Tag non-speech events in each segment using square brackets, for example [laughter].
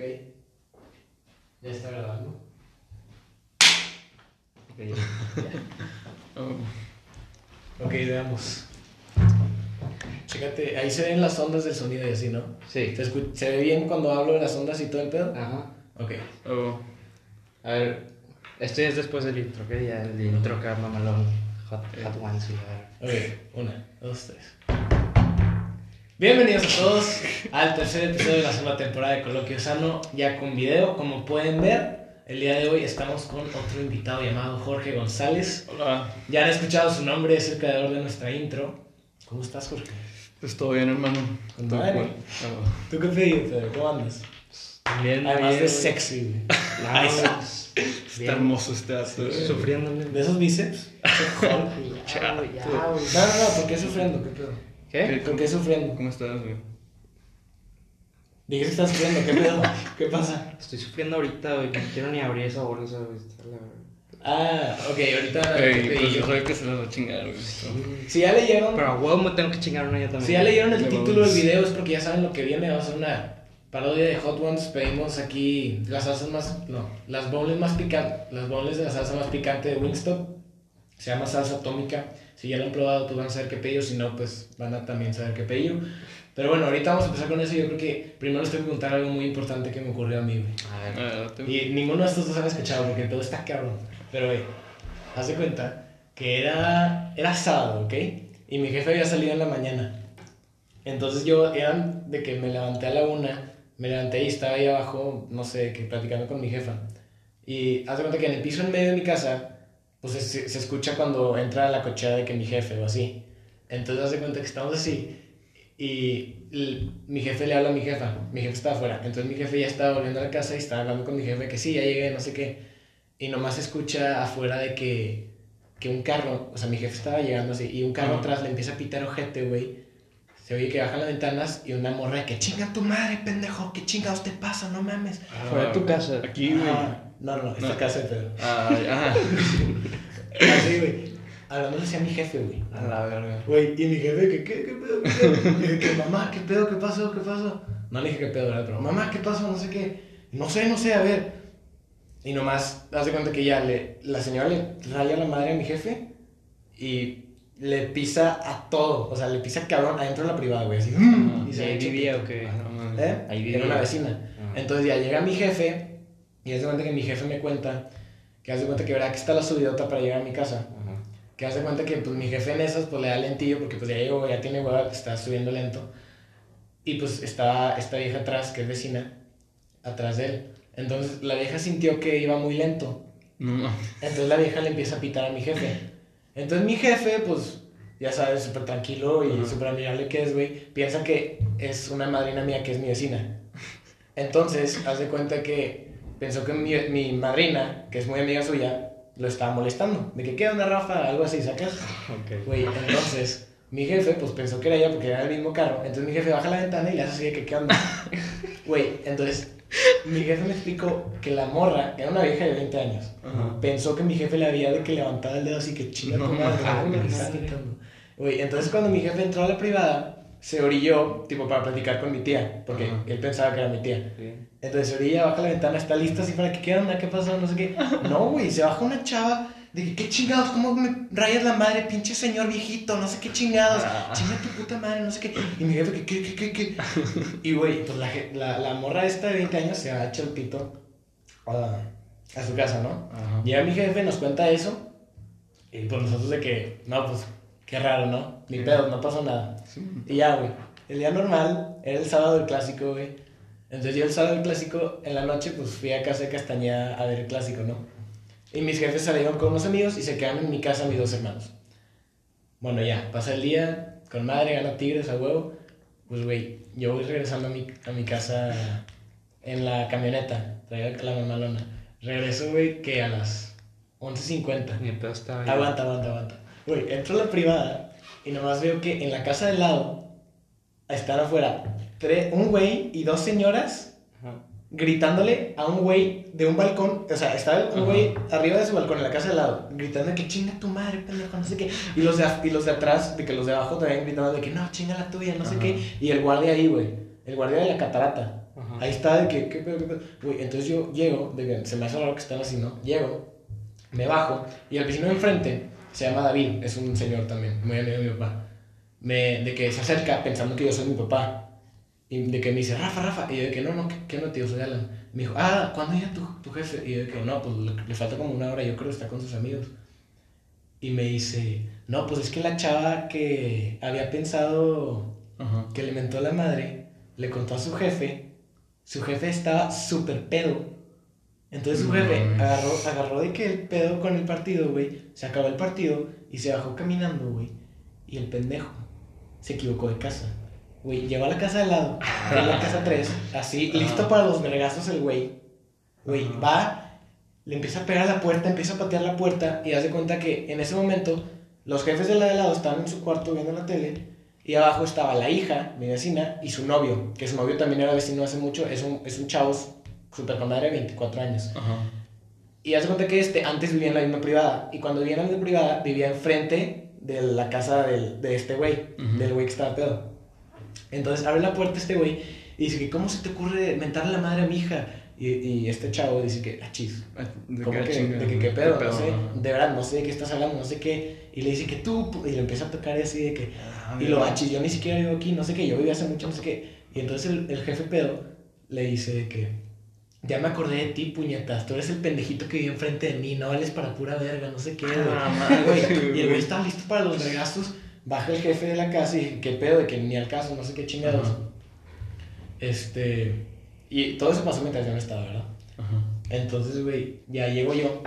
Ok. Ya está grabando. Oh, [laughs] Ok, veamos. Chécate, ahí se ven las ondas del sonido y así, ¿no? Sí. ¿Se, ve bien cuando hablo de las ondas y todo el pedo? Ajá. Ok. Oh. A ver, esto ya es después del intro, ¿ok? Ya el intro acá, mamalón. Hot, hot ones y a ver. Ok, una, dos, tres. Bienvenidos a todos al tercer episodio de la segunda temporada de Coloquio Sano, ya con video. Como pueden ver, el día de hoy estamos con otro invitado llamado Jorge González. Hola, Ya han escuchado su nombre, es el creador de nuestra intro. ¿Cómo estás, Jorge? pues todo bien, hermano. Con ¿Tú madre. cuál? Oh. ¿Tú qué Pedro? ¿Cómo andas? Bien, Además bien, de sexy, güey. [laughs] Pues, Está bien. hermoso este dato. Sí, Sufriéndole. ¿De esos bíceps? [laughs] Ya, güey, ya, güey. No, no, no, ¿por qué sufriendo? ¿Qué pedo? ¿Qué? ¿Por qué sufriendo? ¿Cómo estás, güey? Dije que estás sufriendo, ¿qué pedo? ¿Qué pasa? Estoy sufriendo ahorita, güey. No quiero ni abrir esa bolsa, güey. Ah, ok, ahorita Ey, pues yo. el que se las va a chingar, güey. Si ya leyeron, Pero a huevo me tengo que chingar una yo también. si ya leyeron el Ya título del video es porque ya saben lo que viene, vamos a hacer una parodia de Hot Ones, pedimos aquí las salsas más, no, las boneless más picantes, las boneless de la salsa más picante de Wingstop, se llama salsa atómica, si ya lo han probado pues van a saber qué pedillo, si no pues van a también saber qué pedillo. Pero bueno, ahorita vamos a empezar con eso, yo creo que primero les tengo que contar algo muy importante que me ocurrió a mí, güey. A ver. Y ninguno de estos dos han escuchado porque todo está cabrón. Pero, güey, haz de cuenta que era, era sábado, ¿ok? Y mi jefe había salido en la mañana. Entonces yo, eran de que me levanté a la una, me levanté y estaba ahí abajo, no sé, que platicando con mi jefa. Y haz de cuenta que en el piso en medio de mi casa, pues se, se escucha cuando entra la cochera de que mi jefe o así. Entonces haz de cuenta que estamos así. Y mi jefe le habla a mi jefa, mi jefe estaba afuera, entonces mi jefe ya estaba volviendo a la casa y estaba hablando con mi jefe que sí, ya llegué, no sé qué, y nomás se escucha afuera de que, que un carro, o sea, mi jefe estaba llegando así, y un carro atrás le empieza a pitar ojete, güey, se oye que bajan las ventanas y una morra de que chinga tu madre, pendejo, ¿qué chingados te pasa? No mames. Fue de tu casa. Aquí, güey. Ah, no, no, no, esta No. casa de Pedro. Ah, ah. Así, güey, hablándole así a mi jefe, güey. A la verga. Güey, y mi jefe, ¿qué, qué, qué pedo, qué pedo? Y que, mamá, ¿qué pedo, qué pasó, qué pasó? No le dije qué pedo, ¿verdad? Pero, mamá, ¿qué pasó? No sé qué. No sé, no sé, a ver. Y nomás, haz de cuenta que ya le, la señora le raya la madre a mi jefe y le pisa a todo. O sea, le pisa cabrón adentro de la privada, güey. Así, Ajá. y ¿Y se ahí vivía o qué? Ah. ¿Eh? Ahí Era vivía. una vecina. Ah. Entonces ya llega mi jefe y haz de cuenta que mi jefe me cuenta que haz de cuenta que verá que está la subidota para llegar a mi casa. Ajá. Que hace cuenta que pues mi jefe en esas pues le da lentillo porque pues ya llegó, ya tiene hueva, está subiendo lento. Y pues está esta vieja atrás, que es vecina, atrás de él. Entonces la vieja sintió que iba muy lento. No. Entonces la vieja le empieza a pitar a mi jefe. Entonces mi jefe, pues, ya sabes, súper tranquilo y Ajá. súper amigable que es, güey, piensa que es una madrina mía que es mi vecina. Entonces, haz de cuenta que pensó que mi, mi madrina, que es muy amiga suya, lo estaba molestando. De que, ¿qué onda, Rafa? Algo así, ¿sacas? [laughs] Ok. Güey, entonces, mi jefe, pues, pensó que era ella porque era el mismo carro. Entonces mi jefe baja la ventana y le hace así de que, ¿qué onda? [laughs] Güey, entonces, mi jefe me explicó que la morra, que era una vieja de 20 años, Ajá. pensó que mi jefe le había de que levantaba el dedo así que chinga tu No, está madre. Güey, entonces cuando mi jefe entró a la privada, se orilló, tipo, para platicar con mi tía, porque Ajá. él pensaba que era mi tía. Sí. Entonces se orilla, baja la ventana, está lista así para que, ¿qué onda? ¿Qué pasó? No sé qué. No, güey, se baja una chava, de que, ¿qué chingados? ¿Cómo me rayas la madre? Pinche señor viejito, no sé qué chingados. Ah. Chinga tu puta madre, no sé qué. Y mi jefe, ¿qué, qué, qué, qué? qué? [laughs] Y, güey, pues la, la, la morra esta de 20 años se va a echar el pito a, a su casa, ¿no? Ajá. Llega mi jefe, nos cuenta eso. Y pues nosotros de que, no, pues, qué raro, ¿no? Ni pedo, no pasó nada. Sí. Y ya, güey. El día normal era el sábado del clásico, güey. Entonces yo el sábado del clásico, en la noche, pues fui a casa de Castañeda a ver el clásico, ¿no? Y mis jefes salieron con unos amigos y se quedaron en mi casa mis dos hermanos. Bueno, ya, pasa el día, con madre, gana Tigres a huevo. Pues, güey, yo voy regresando a mi, a mi casa en la camioneta, traía la mamalona. Regreso, güey, que a las 11.50. Mi pedo estaba. Aguanta, aguanta, aguanta. Güey, entro a la privada y nomás veo que en la casa del lado están afuera tres, un güey y dos señoras Ajá. gritándole a un güey de un balcón. O sea, estaba un güey arriba de su balcón en la casa del lado, gritando que chinga tu madre, pendejo, no sé qué. Y los de, y los de atrás, de que los de abajo también gritando de que no, chinga la tuya, no sé Ajá. qué. Y el guardia ahí, güey. El guardia de la catarata. Ajá. Ahí está de que, ¿qué pedo, qué pedo? Güey, entonces yo llego, de que se me hace raro que están así, ¿no? Llego, me bajo, y el vecino de enfrente se llama David, es un señor también, muy amigo de mi papá. Me, de que se acerca pensando que yo soy mi papá. Y de que me dice, Rafa, Rafa. Y yo de que no, no, ¿qué, qué no, tío? Soy Alan. Me dijo, ah, ¿cuándo llega tu, tu jefe? Y yo de que no, pues le, le falta como una hora, yo creo que está con sus amigos. Y me dice, no, pues es que la chava que había pensado Ajá. que le mentó a la madre, le contó a su jefe, su jefe estaba súper pedo. Entonces su jefe agarró, agarró de que el pedo con el partido, güey, se acabó el partido y se bajó caminando, güey. Y el pendejo se equivocó de casa. Güey, llegó a la casa de lado, es la casa 3, así, listo para los vergazos el güey. Güey, va, le empieza a pegar a la puerta, empieza a patear la puerta y hace cuenta que en ese momento los jefes de la de lado estaban en su cuarto viendo la tele y abajo estaba la hija, mi vecina, y su novio, que su novio también era vecino hace mucho, es un, es un chavo super con madre de 24 años. Ajá. Y hace cuenta que este antes vivía en la misma privada. Y cuando vivía en la misma privada, vivía enfrente de la casa del, de este güey, Ujú. del güey que estaba pedo. Entonces abre la puerta este güey y dice que, ¿cómo se te ocurre mentarle a la madre a mi hija? Y, y este chavo dice que, ah, chis. De ¿Cómo que, de que qué pedo? no sé. ajá. De verdad, no sé de qué estás hablando, no sé qué. Y le dice que tú, y le empieza a tocar y así de que, Ah, y lo achis, yo ni siquiera vivo aquí, no sé qué, yo viví hace mucho, no sé qué. Y entonces el, el jefe pedo le dice que, ya me acordé de ti, puñetas, tú eres el pendejito que vive enfrente de mí, no vales para pura verga, no sé qué, güey. Ah, Güey. Y el güey está listo para los vergazos, baja el jefe de la casa y qué pedo, de que ni al caso, no sé qué chingados. Ajá. Este, y todo eso pasó mientras yo no estaba, ¿verdad? Ajá. Entonces, güey, ya llego yo,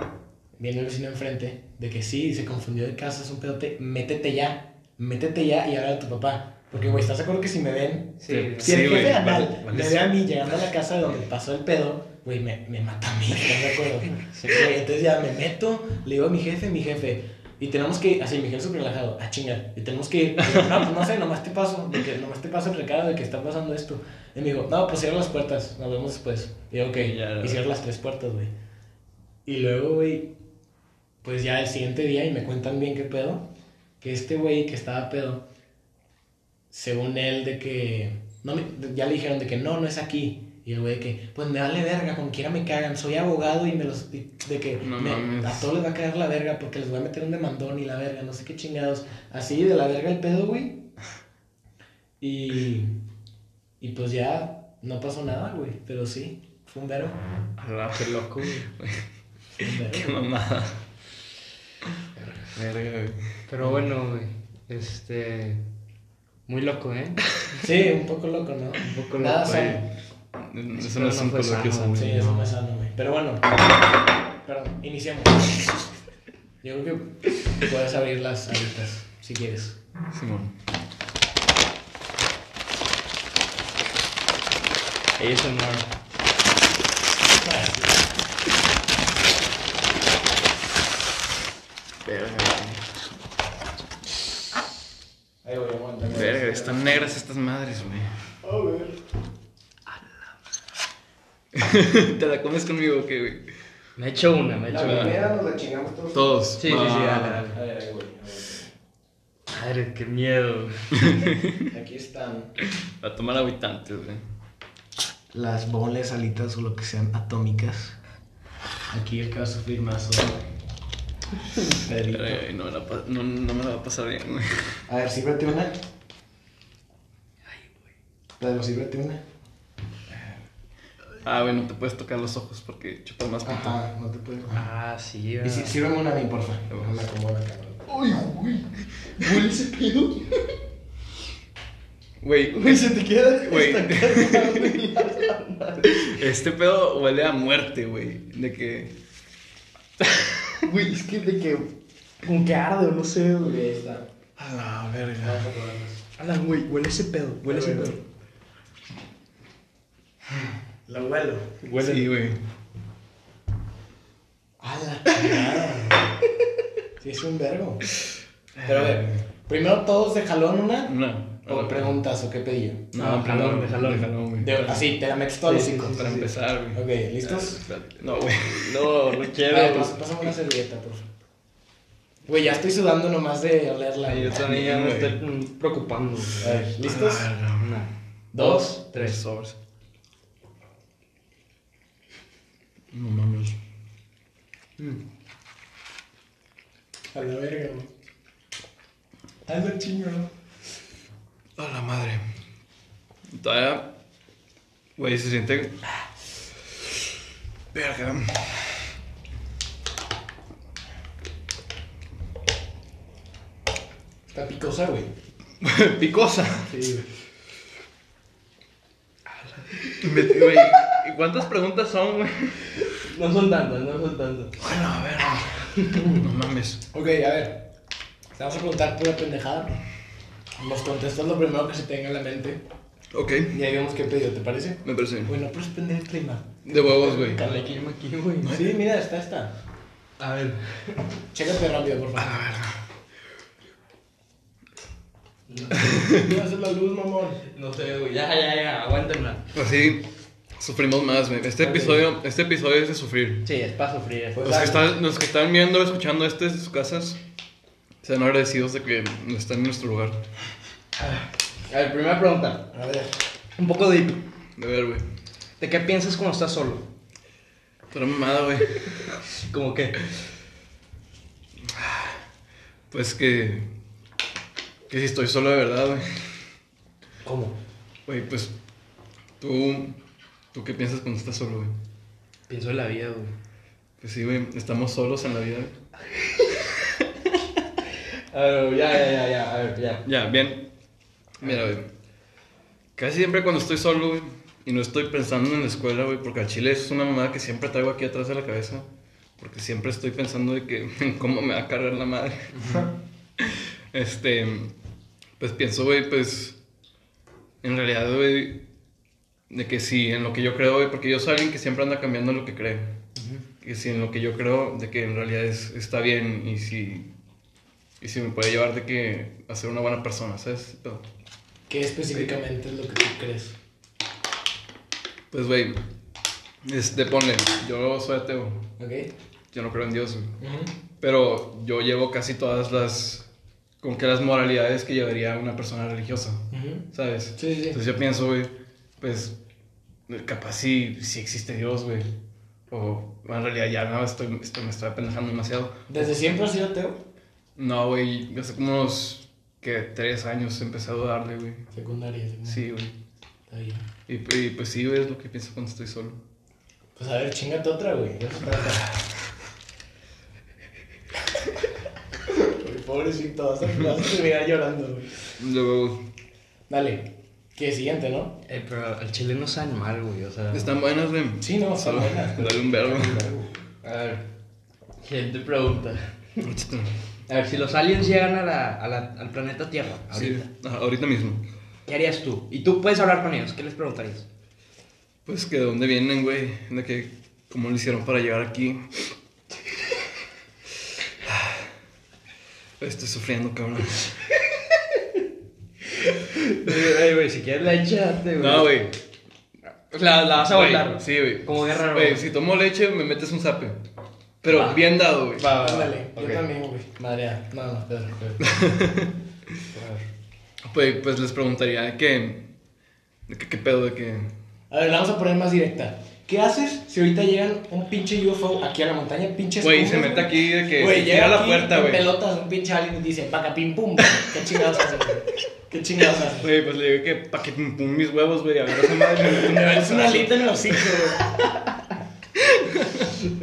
viene el vecino enfrente, de que sí, se confundió de casa, es un pedote, métete ya, métete ya y habla a tu papá. Porque, güey, ¿estás de acuerdo que si me ven, Sí, si el Sí, jefe güey, anal vale- me sí. ve a mí llegando a la casa de donde pasó el pedo, güey, me, me mata a mí, ¿estás de acuerdo? Güey, entonces ya me meto, le digo a mi jefe, mi jefe, y tenemos que así, mi jefe súper relajado, a chingar, y tenemos que ir. No, pues no sé, nomás te paso, de que nomás te paso el recado de que está pasando esto. Y me dijo, no, pues cierra las puertas, nos vemos después. Y yo, ok, Ya, y cierra las tres puertas, güey. Y luego, güey, pues ya el siguiente día, y me cuentan bien qué pedo, que este güey que estaba pedo, según él, de que, no me- ya le dijeron de que no, no es aquí. Y el güey de que, pues me vale verga, como quiera me cagan, soy abogado y me los, y de que No me- a todos les va a caer la verga porque les voy a meter un demandón y la verga, no sé qué chingados. Así de la verga el pedo, güey. Y, y pues ya no pasó nada, güey, pero sí, fue un verbo. A la Qué loco, güey. Fue un verbo. Qué mamada. Verga, güey. Pero bueno, güey. Este. Muy loco, ¿eh? [laughs] Sí, un poco loco, ¿no? Un poco Nada loco. sano. Eso Pero no es un coloquio sano, sano. Sí, eso no es sano, güey. Pero bueno, perdón, iniciamos. Yo creo que puedes abrir las alitas, si quieres. Simón. ASMR. Verga, Ahí voy, aguanta. güey. Verga, están negras estas madres, güey. A ver. [laughs] ¿Te la comes conmigo o qué, güey? Me echo una, me echo La una. primera nos la chingamos todos. Todos. Sí, sí, sí, Ah. dale, dale. A ver, voy. Madre, qué miedo. [laughs] Aquí están A tomar habitantes, güey. las bonles, alitas o lo que sean atómicas. Aquí el que va a sufrir más güey, no, la no, no me la va a pasar bien, güey. A ver, sírvete una. Pedro, sírvete una. Ah, güey, no te puedes tocar los ojos porque chupas más pito. Ajá, no te puedes. Ah, sí, Y ah. sí, sírveme una a mí, porfa. No me acomodo la cámara. Uy, güey. Huele ese pedo. Güey, Güey, se te queda [laughs] Güey. este pedo huele a muerte, güey. De que. Güey, es que de que. Con que arde o no sé, güey. Ahí está. A la verga. A probarlas. Alan, güey, huele ese pedo, huele ese pedo. La huelo. Huele. Sí, güey. A la. Sí, es un verbo. Pero a ver, primero todos de jalón una. No. O preguntas o qué pedí yo. No, No, jalón, de jalón. De jalón, güey. De- así, te la metes todo al Sí, sí, hocico. sí, Para empezar, güey. Ok, ¿listos? Espérate. No, güey. No, no A quiero. ver, pas- pásame una servilleta, por favor. Güey, ya estoy sudando nomás de olerla. Yo también ya me estoy preocupando. A ver, ¿listos? Una, Dos, tres. sobres. A la verga, güey. Hazlo chingo, ¿no? A la madre. Todavía. Güey, se siente. Verga. Está picosa, güey. [laughs] Picosa. Sí, güey. ¿Y ¿Cuántas preguntas son, güey? No son tantas, no son tantas. Bueno, a ver. No mames. Ok, a ver. Te vamos a preguntar pura pendejada. Nos contestas lo primero que se tenga en la mente. Ok, Y ahí vemos qué pedido, ¿te parece? me parece. Bueno, pero es pendeja prima. De huevos, güey. Carla, aquí, aquí, güey. Sí, mira, está esta. A ver. Chécate rápido, por A favor. No haces la luz, mamón. No sé, güey. Ya, ya, ya. Aguántenla. Así sufrimos más, güey. Este episodio, este episodio es de sufrir. Sí, es para sufrir. Pues- Los que, están, los que están viendo, escuchando este desde sus casas, sean agradecidos de que están en nuestro lugar. A ver, primera pregunta. A ver. Un poco deep. De ver, güey. ¿De qué piensas cuando estás solo? Pero mamada, güey. Como que. Pues que. Que si estoy solo de verdad, güey. ¿Cómo? Güey, pues. Tú. ¿Tú qué piensas cuando estás solo, güey? Pienso en la vida, güey. Pues sí, güey. Estamos solos en la vida, güey. [laughs] A ver, ya, ya, ya, ya. A ver, ya. Ya, bien. Mira, güey. Casi siempre cuando estoy solo, güey, y no estoy pensando en la escuela, güey, porque al chile es una mamada que siempre traigo aquí atrás de la cabeza. Porque siempre estoy pensando de que [laughs] en cómo me va a cargar la madre. [laughs] este. Pues pienso, güey, pues. En realidad, güey. De que sí, en lo que yo creo, güey, porque yo soy alguien que siempre anda cambiando lo que cree. Que si en lo que yo creo, de que en realidad es, está bien y si. Y si me puede llevar de que a ser una buena persona, ¿sabes? Pero, ¿Qué específicamente es lo que tú crees? pues, güey, este, ponle, yo soy ateo, ¿Ok? yo no creo en Dios, güey. Pero yo llevo casi todas las, como que las moralidades que llevaría una persona religiosa, ¿sabes? Sí, sí. Entonces yo pienso, güey, pues, capaz sí, sí existe Dios, güey. O en realidad ya no, estoy, estoy, me estoy apendejando demasiado. ¿Desde siempre has sido ateo? No, güey, hace como unos, que tres años empecé a dudarle, güey. Secundaria, secundaria. Sí, güey. Está bien. Y, y, pues sí, güey, es lo que pienso cuando estoy solo. Pues a ver, chingate otra, güey. De eso se trata. Güey, Pobrecito, vas a, vas a terminar llorando, güey. Luego, Dale. Que siguiente, ¿no? Eh, pero al chile no saben mal, güey. O sea. están buenas, güey. Sí, no, son Solo buenas. [laughs] Dale un verbo. A ver. Siguiente pregunta. A ver, si los aliens llegan a la, a la- al planeta Tierra, Sí, ahorita, ajá, ahorita mismo. ¿qué harías tú? Y tú puedes hablar con ellos, ¿qué les preguntarías? Pues que de dónde vienen, güey. De que, cómo lo hicieron para llegar aquí. Estoy sufriendo, cabrón. [laughs] Güey, si quieres la echate, No, güey. La, la vas a Güey, volar. Sí, güey. Como guerra Güey, si tomo leche, me metes un zape. Pero Va. bien dado, güey. Va, va, va. Ándale, Ok. yo también, güey. Madre, no, no, espera, [laughs] espera. Pues, pues les preguntaría de qué. De qué, qué pedo, de qué. A ver, la vamos a poner más directa. ¿Qué haces si ahorita llegan un pinche UFO aquí a la montaña, pinche Güey, se mete aquí de que. Güey, se llega tira a la aquí puerta, güey. pelotas, un pinche alien y dice, paca pim pum. ¿Qué chingados haces, güey? ¿Qué chingados haces? Güey, pues le digo que pa' que pum pum mis huevos, güey. A ver, esa madre me mete un Me ves una [laughs] alita en el hocico, güey.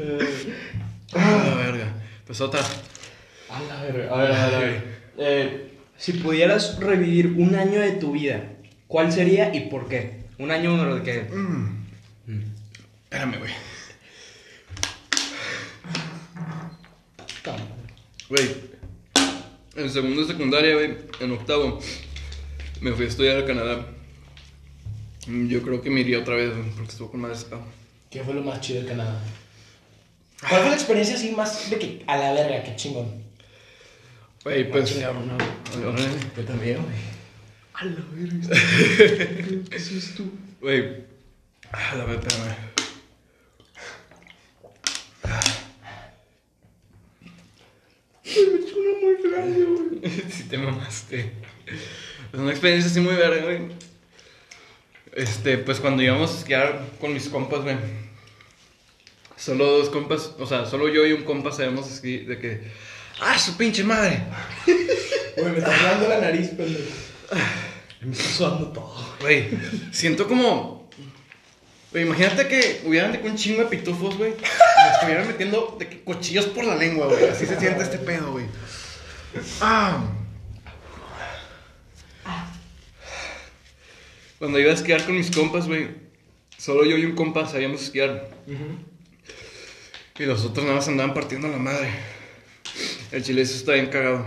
[laughs] Ah, la verga. Pues otra. A la verga. A ver, a ver, a ver. Eh, si pudieras revivir un año de tu vida, ¿cuál sería y por qué? Un año uno de que. Espérame, güey. Güey, en segundo de secundaria, güey, en octavo, me fui a estudiar a Canadá. Yo creo que me iría otra vez, güey, porque estuvo con madre ese. ¿Qué fue lo más chido del Canadá? ¿Cuál fue la experiencia así más de que a la verga, qué chingón? Güey, pues. Órale. Yo también, güey. A la verga. [laughs] ¿Qué es tú? Güey. Ah, la verdad, espérame. Si te mamaste. Es una experiencia así muy verga, güey. Este, pues cuando íbamos a esquiar con mis compas, güey. Solo dos compas, o sea, solo yo y un compa sabemos de que. ¡Ah, su pinche madre! Güey, me está sudando la nariz, pendejo. Me está sudando todo. Güey, siento como. Güey, imagínate que hubieran de que un chingo de pitufos, güey. y Me estuvieran metiendo de que cuchillos por la lengua, güey. Así se siente este pedo, güey. Ah. Cuando iba a esquiar con mis compas, güey. Solo yo y un compa sabíamos esquiar. Y los otros nada más andaban partiendo la madre. El chile eso está bien cagado.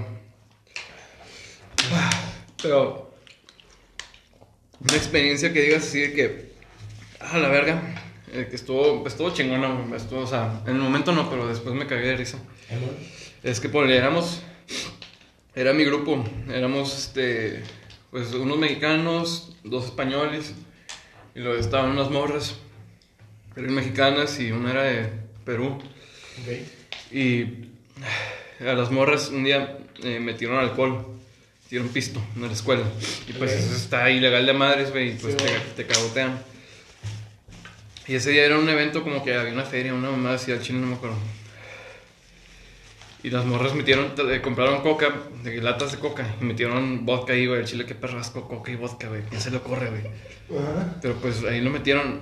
Pero. Una experiencia que digas así de que. Ah, la verga. eh, que estuvo, estuvo chingona, estuvo, o sea, en el momento no, pero después me cagué de risa. Es que por éramos. Era mi grupo. Éramos este. Pues unos mexicanos, dos españoles. Y luego estaban unas morras. Eran mexicanas y una era de Perú. Y a las morras un día eh, metieron alcohol, metieron pisto en la escuela. Y pues eso está ilegal de madres, güey, y pues Sí, te, te cagotean. Y ese día era un evento como que había una feria, una mamá así al chile, no me acuerdo. Y las morras metieron, eh, compraron coca, de latas de coca, y metieron vodka ahí, güey, el chile que perrasco, coca y vodka, güey. ¿Quién se le ocurre, güey? Ajá. Pero pues ahí lo metieron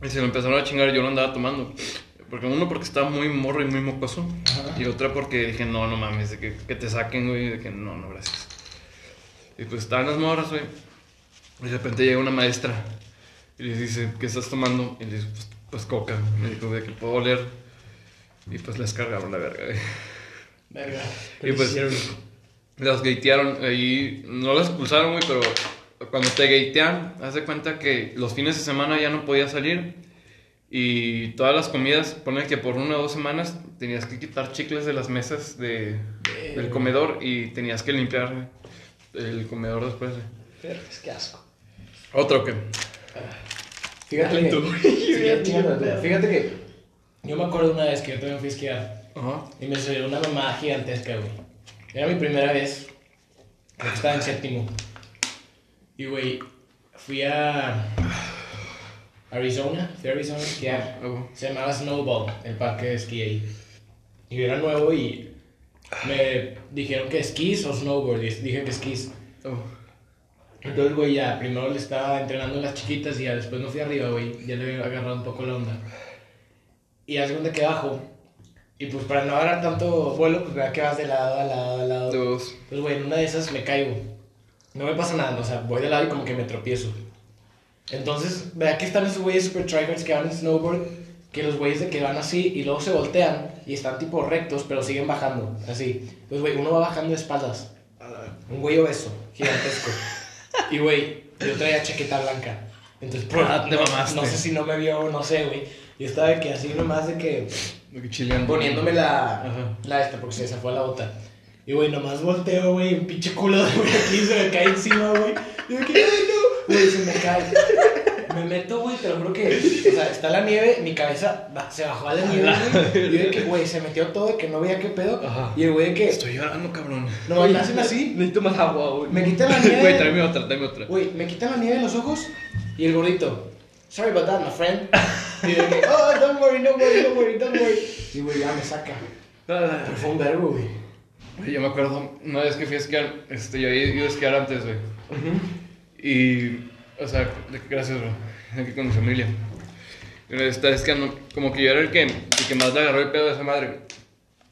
y se lo empezaron a chingar. Yo lo andaba tomando. Porque uno, porque estaba muy morro y muy mocoso. Ajá. Y otra, porque dije, no, no mames, de que, que te saquen, güey. De que no, no, gracias. Y pues estaban las morras, güey. Y de repente llega una maestra y les dice, ¿qué estás tomando? Y le dice, pues, pues coca. Me dijo, de que puedo oler. Y pues les cargaron la verga, güey. Verga. [laughs] Y pues las gatearon, ahí no las expulsaron, güey, pero cuando te gatean, haz de cuenta que los fines de semana ya no podías salir y todas las comidas, ponen que por una o dos semanas tenías que quitar chicles de las mesas de, del comedor y tenías que limpiar el comedor después. Verga, es que asco. Otro que... Fíjate fíjate, fíjate, fíjate que yo me acuerdo una vez que yo también fui a esquiar Ajá. y me subió una mamada gigantesca, güey. Era mi primera vez. Estaba en séptimo. Y, güey, fui a Arizona, fui a Arizona a esquiar. Oh, Se llamaba Snowball, el parque de esquí ahí. Y yo era nuevo y me dijeron que esquís o snowboard. Y dije que esquís. oh. Entonces, güey, ya, primero le estaba entrenando en las chiquitas y ya después no fui arriba, güey. Ya le había agarrado un poco la onda. Y hace donde que bajo. Y pues para no agarrar tanto vuelo, pues vea que vas de lado a lado a lado. Dos. Pues, güey, en una de esas me caigo. No me pasa nada, o sea, voy de lado y como que me tropiezo. Entonces, vea que están esos güeyes super tryhards que van en snowboard, que los güeyes de que van así y luego se voltean y están tipo rectos, pero siguen bajando, así. Pues, güey, uno va bajando de espaldas. Un güey obeso, gigantesco. y, güey, yo traía chaqueta blanca. Entonces, por- [laughs] Ah, te mamaste. no sé si no me vio o no sé, güey. Y estaba de que así nomás de que chileando. poniéndome la, Ajá. la esta porque se fue la bota. Y güey, nomás volteo, güey, un pinche culo de güey aquí se me cae encima, güey. Y yo que, ay, no, güey, se me cae. Me meto, güey, te lo juro que, o sea, está la nieve, mi cabeza va- se bajó a la nieve, güey. Y yo de que, güey, se metió todo, de que no veía qué pedo. Ajá. Y el güey de que, Estoy llorando, cabrón. nomás me hacen así, Necesito más agua, güey. me quitan la [laughs] nieve. Güey, tráeme otra, tráeme otra. Güey, me quitan la nieve de los ojos y el gordito, sorry about that, my friend. Y de que, oh, don't worry, don't worry, don't worry, don't worry. Y güey, ya me saca. Pero fue un verbo, güey. Oye, Yo me acuerdo una vez que fui a esquiar, este, yo ido a esquiar antes, güey. Y, o sea, gracias, bro. Aquí con mi familia. Estaba esquiando, como que yo era el que, el que más le agarró el pedo de esa madre.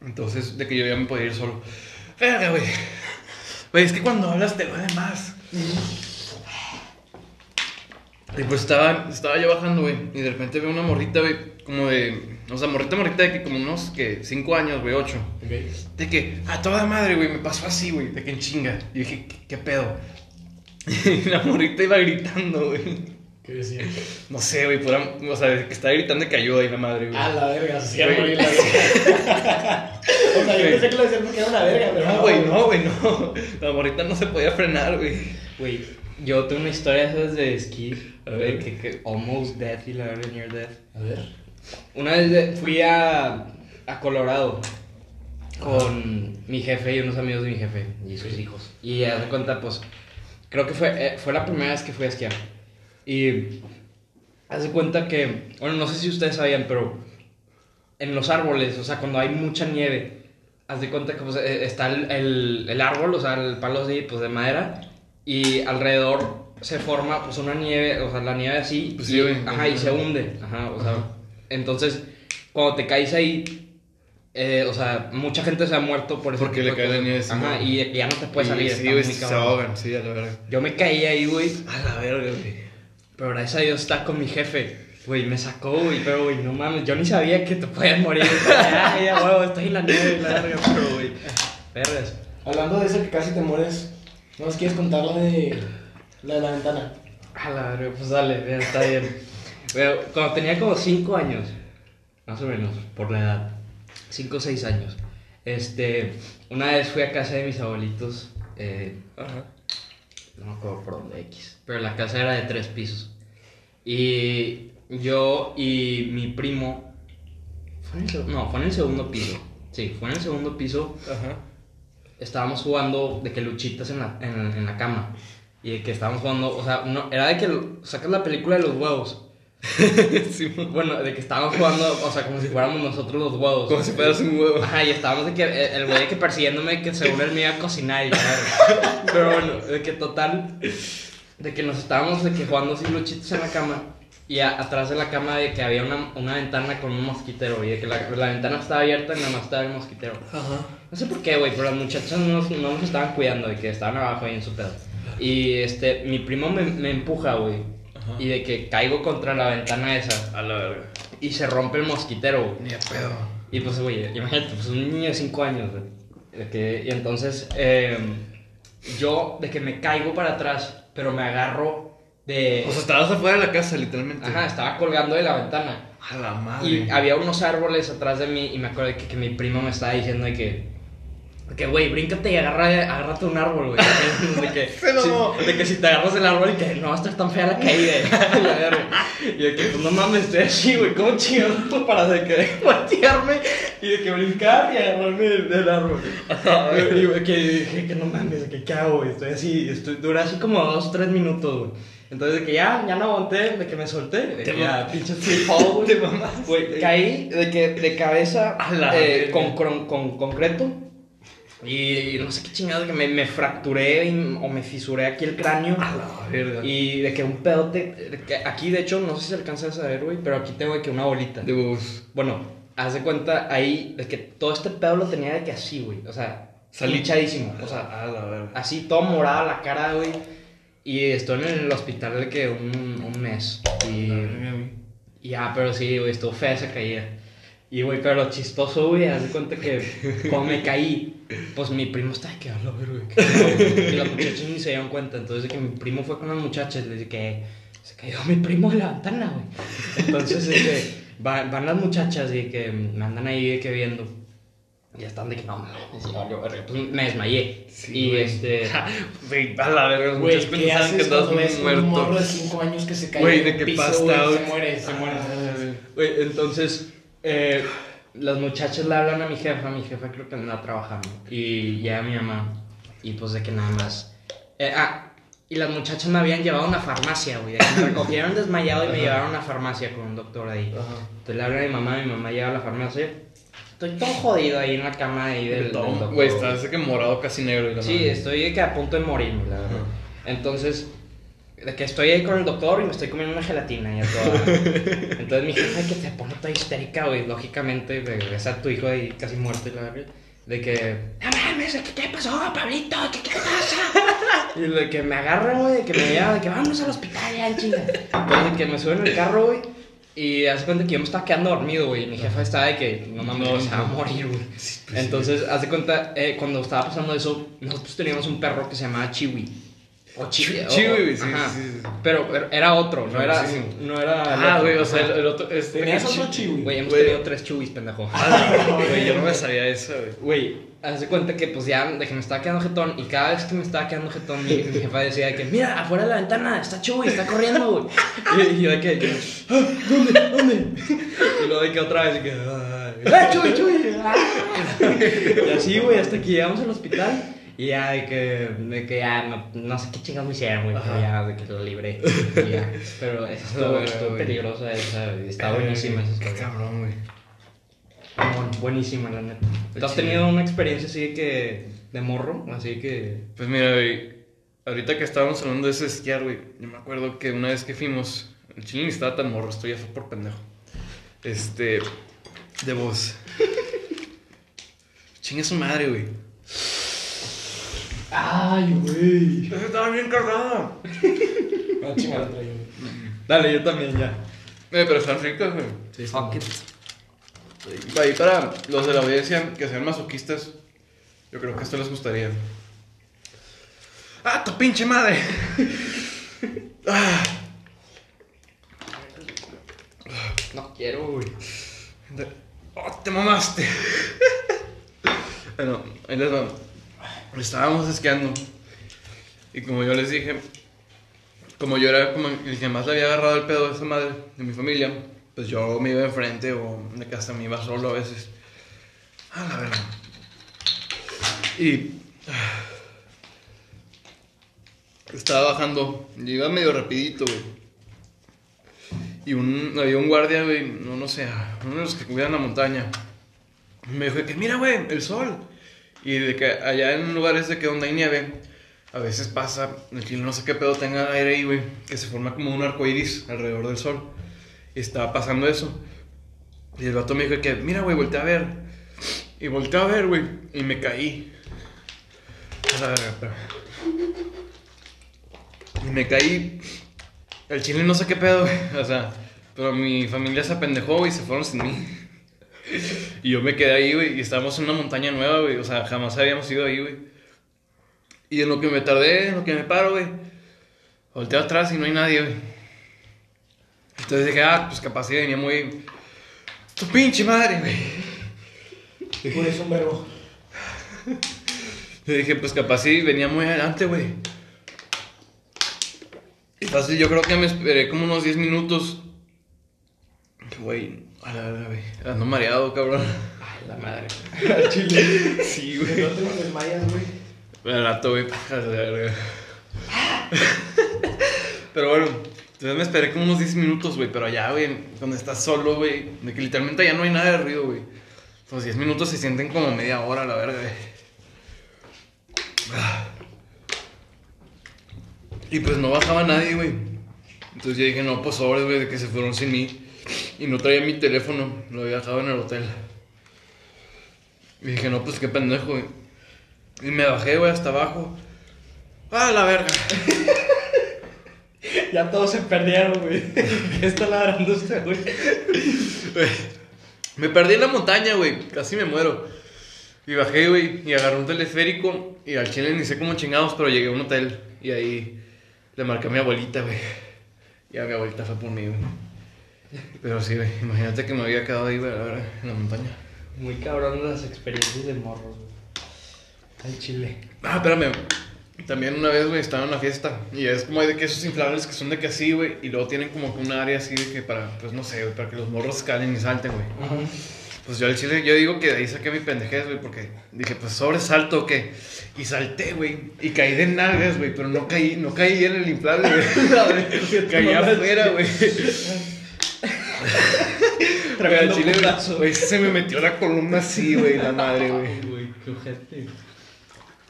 Entonces, de que yo ya me podía ir solo. Verga, güey. Güey, es que cuando hablas te duele más. Y pues estaba, estaba yo bajando, güey. Y de repente veo una morrita, güey, como de. O sea, morrita, morrita de que como unos, que 5 años, güey, 8. Ok. De que, a toda madre, güey, me pasó así, güey, de que en chinga. Y dije, ¿qué, qué pedo? [laughs] Y la morrita iba gritando, güey. ¿Qué decía? No sé, güey, pura- o sea, de que estaba gritando que ayuda y la madre, güey. A la verga, se iba a Güey. morir la verga. [laughs] o sea, yo pensé que lo decía porque era una verga, pero No, güey, no, güey, no. La morrita no se podía frenar, güey. Güey, yo tengo una historia de esas de esquí. A ver. que, que almost death y la verdad near death. A ver. Una vez de- fui a, a Colorado con mi jefe y unos amigos de mi jefe y sus hijos. Y haz de cuenta, pues, creo que fue, eh, fue la primera vez que fui a esquiar. Y haz de cuenta que, bueno, no sé si ustedes sabían, pero en los árboles, o sea, cuando hay mucha nieve, haz de cuenta que pues, eh, está el, el, el árbol, o sea, el palo así, pues de madera, y alrededor se forma pues una nieve, o sea, la nieve así, Pues y, sí, güey. ajá, y se hunde, ajá, o sea, entonces, cuando te caes ahí, eh, o sea, mucha gente se ha muerto por eso. Porque le cae la nieve Ajá, encima. y ya no te puedes Y salir. Sí, güey, se ahogan, sí, a la verga. Yo me caí ahí, güey, A la verga, güey. pero gracias a Dios está con mi jefe. Güey, me sacó, güey, pero, güey, no mames, yo ni sabía que te podías morir. [laughs] Ay, ya, huevo, estoy en la nieve, la verga, pero, güey, vergas. Hablando de eso que casi te mueres, ¿no nos quieres contar la de la de la ventana? A la verga, pues dale, está bien. Pero cuando tenía como 5 años, más o menos, por la edad, 5 o 6 años, este, una vez fui a casa de mis abuelitos, eh, Ajá. no me acuerdo por dónde X, pero la casa era de tres pisos. Y yo y mi primo, fue en el, no, fue en el segundo piso, sí, fue en el segundo piso, Ajá. estábamos jugando de que luchitas en la, en, en la cama. Y de que estábamos jugando, o sea, uno, era de que sacas la película de los huevos. Sí, Bueno, de que estábamos jugando, o sea, como si fuéramos nosotros los huevos. como si fueras un huevo. Ajá, y estábamos de que eh, el güey de que persiguiéndome que según él me iba a cocinar y. Pero bueno, de que total, de que nos estábamos de que jugando así luchitos en la cama. Y a- atrás de la cama de que había una, una ventana con un mosquitero, y de que la, la ventana estaba abierta y nada más estaba el mosquitero. Ajá. No sé por qué, güey, pero las muchachas no, no nos estaban cuidando, de que estaban abajo ahí en su pedo. Y este, mi primo me, me empuja, güey. Y de que caigo contra la ventana esa. A la verga. Y se rompe el mosquitero, güey. Ni a pedo. Y pues, güey, imagínate, pues un niño de 5 años, güey. De que, y entonces, eh, yo, de que me caigo para atrás, pero me agarro de... O sea, estabas afuera de la casa, literalmente. Ajá, estaba colgando de la ventana. A la madre. Y había unos árboles atrás de mí y me acuerdo que, que mi primo me estaba diciendo de que... de que, güey, bríncate y agarra, agárrate un árbol, güey. [laughs] De que, Se si, de que si te agarras el árbol y que no va a estar tan fea la caída. [laughs] y de que, pues no mames, estoy así, güey. ¿Cómo chingados para de que [laughs] voltearme y de que brincar y agarrarme del, del árbol? y de que dije que no mames, de que qué hago, güey. Estoy así, estoy, duré así como dos, tres minutos, güey. Entonces de que ya, ya no aguanté, de que me solté, de que ya, pinche free fall, güey. Caí de que de cabeza eh, con, con, con concreto y no sé qué chingado que me, me fracturé y- o me fisuré aquí el cráneo A la verga. y de que un pedote de que aquí de hecho no sé si se alcanza a saber güey pero aquí tengo de que una bolita De bus. bueno haz de cuenta ahí de que todo este pedo lo tenía de que así güey o sea hinchadísimo o sea A la verga. así todo morada la cara güey y estoy en el hospital de que un, un mes y ya, pero sí, güey, estuvo fea esa caída. Y, güey, pero lo chistoso, güey, haz de cuenta que [laughs] cuando me caí, pues mi primo estaba de que, a la verga, ¿qué hago?" Y las [laughs] muchachas ni se dieron cuenta. Entonces, de que mi primo fue con las muchachas, le dije que se cayó mi primo de la ventana, güey. Entonces, de que va- van las muchachas y que me andan ahí de que viendo. Ya están de que no, mames. Pues me desmayé. Sí, y güey. este. [laughs] Güey, a la verga. Güey, Muchos ¿qué pensaban haces que cuando ves un morro de muerto. 5 años que se cae Güey, de que piso, pasta out. Se muere, se muere. Ah, Güey, entonces, eh, las muchachas le hablan a mi jefa, mi jefa creo que anda trabajando, y llega mi mamá, y pues de que nada más. Eh, ah, y las muchachas me habían llevado a una farmacia, güey, me recogieron desmayado y me llevaron a una farmacia con un doctor ahí. Ajá. Entonces le hablan a mi mamá, mi mamá llega a la farmacia, estoy todo jodido ahí en la cama ahí del, del doctor. Güey, estás de que morado casi negro. Y la Sí, madre. estoy de que a punto de morirme, la verdad. Entonces, de que estoy ahí con el doctor y me estoy comiendo una gelatina y a toda. [laughs] Entonces mi jefa de que se pone toda histérica, güey, lógicamente, ves a tu hijo ahí casi muerto y la verga. De que, no mames, ¿qué pasó, Pablito? ¿Qué, qué pasa? [laughs] Y de que me agarran, güey, de que me llevan, de que vamos al hospital ya, chinga. Entonces de que me suben en el carro, güey. Y hace cuenta que yo me estaba quedando dormido, güey. y Mi jefa estaba de que, no mames, No, se va a morir, güey. pues Entonces, hace cuenta, eh, cuando estaba pasando eso, nosotros teníamos un perro que se llamaba Chiwi. O Chiwi, güey, sí, ajá. sí, sí, sí. Pero, pero era otro, no era, Sí. no era. Ah, güey, o sea, el, el otro. Este, Tenías otro chi- chiwi. Güey, hemos Güey. tenido tres Chiwis, pendejo. [laughs] Güey, yo no me sabía eso, güey. Güey, hace cuenta que pues ya de que me estaba quedando jetón y cada vez que me estaba quedando jetón mi, mi jefa decía de que mira, afuera de la ventana está Chuy, está corriendo, güey. Y, [laughs] y yo de que, que, "Ah, ¿dónde? ¿Dónde? Y luego de que otra vez de que, "Ah, ¡eh, Chuy, Chuy! ah". Y así, güey, hasta que llegamos al hospital y ya de que, de que ya no, no sé qué chingados me hicieron, güey, pero ya de que lo libré. [laughs] Y ya. Pero eso estuvo, estuvo güey. peligrosa esa, está buenísima esa Qué historia. cabrón, güey. Bueno, buenísima, la neta. ¿Tú has tenido una experiencia así de que. de morro? Así que. Pues mira, güey, ahorita que estábamos hablando de ese esquiar, güey, yo me acuerdo que una vez que fuimos, el chile ni estaba tan morro, esto ya fue por pendejo. Este, de voz. [laughs] Chinga su madre, güey. Ay, güey. Estaba bien cargada. No, chingada. Dale, yo también ya. Eh, pero están ricas, güey. Sí. Fuck it. Ahí para los de la audiencia que sean masoquistas, yo creo que esto les gustaría. ¡Ah, tu pinche madre! Ah, No quiero, güey. ¡Oh, te mamaste! bueno, ahí les Estábamos esquiando. Y como yo les dije, como yo era como el que más le había agarrado el pedo de esa madre, de mi familia, pues yo me iba enfrente o de hasta me iba solo a veces. A la verdad. Y. ah, Estaba bajando, y iba medio rapidito, güey. Y un, había un guardia, güey, no, no sé, uno de los que cuidan la montaña. Me dijo que, mira, güey, el sol. Y de que allá en lugares de que donde hay nieve, a veces pasa, el chile no sé qué pedo tenga aire ahí, güey, que se forma como un arco iris alrededor del sol. Y estaba pasando eso. Y el vato me dijo que, mira, güey, volteé a ver. Y volteé a ver, güey, y me caí. A la verga. Y me caí. El chile no sé qué pedo, güey. O sea, pero mi familia se apendejó, güey, se fueron sin mí. Y yo me quedé ahí, güey, y estábamos en una montaña nueva, güey. O sea, jamás habíamos ido ahí, güey. Y en lo que me tardé, en lo que me paro, güey, volteo atrás y no hay nadie, güey. Entonces dije, ah, pues capaz sí venía muy. Tu pinche madre, güey. Por eso un verbo. Le dije, pues capaz sí venía muy adelante, güey. Y fácil, yo creo que me esperé como unos 10 minutos. Güey, a la verga, güey. Ando mareado, cabrón. Ay, la madre. Al chile. Sí, No te desmayas, güey. Rato, güey. A la verga. Pero bueno, entonces me esperé como unos 10 minutos, güey. Pero allá, güey, cuando estás solo, güey, de que literalmente ya no hay nada de ruido, güey. Los 10 minutos se sienten como media hora, la verga, güey. Y pues no bajaba nadie, güey. Entonces yo dije, no, pues sobres, güey, de que se fueron sin mí. Y no traía mi teléfono, lo había dejado en el hotel. Y dije, no, pues qué pendejo, güey. Y me bajé, güey, hasta abajo. ¡Ah, la verga! [laughs] Ya todos se perdieron, güey. [laughs] ¿Qué está ladrando este? Güey, [laughs] Me perdí en la montaña, güey. Casi me muero. Y bajé, güey, y agarré un teleférico. Y al chile ni sé cómo chingados, pero llegué a un hotel. Y ahí le marqué a mi abuelita, güey. Y a mi abuelita fue por mí, güey. Pero sí, güey, imagínate que me había quedado ahí, güey, ahora en la montaña. Muy cabrón las experiencias de morros, güey. Al chile. Ah, espérame. También una vez, güey, estaba en una fiesta. Y es como de que esos inflables que son de que así, güey. Y luego tienen como que un área así de que para, pues no sé, güey, para que los morros escalen y salten, güey. Pues yo al chile, yo digo que de ahí saqué mi pendejez, güey, porque dije, pues sobresalto o qué. Y salté, güey. Y caí de nalgas, güey, pero no caí, no caí en el inflable, güey. [laughs] [laughs] caí afuera, güey. [laughs] [laughs] Tremendo chile, güey, se me metió la columna así, güey, la madre, güey. Ay, güey, qué ojete.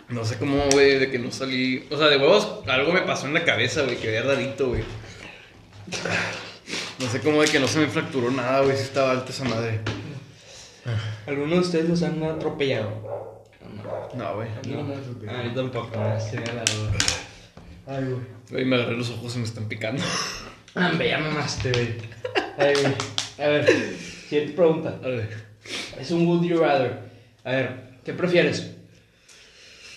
No sé cómo, güey, de que no salí. O sea, de huevos, algo me pasó en la cabeza, güey, que veía rarito, güey. No sé cómo de que no se me fracturó nada, güey, si estaba alta esa madre. ¿Alguno de ustedes los han atropellado? No, güey. No, no, no. Ah, yo tampoco. Ay, güey. Güey, me agarré los ojos y me están picando. Me ya mamaste, güey. A ver, siguiente pregunta. A ver. Es un would you rather. A ver, ¿qué prefieres?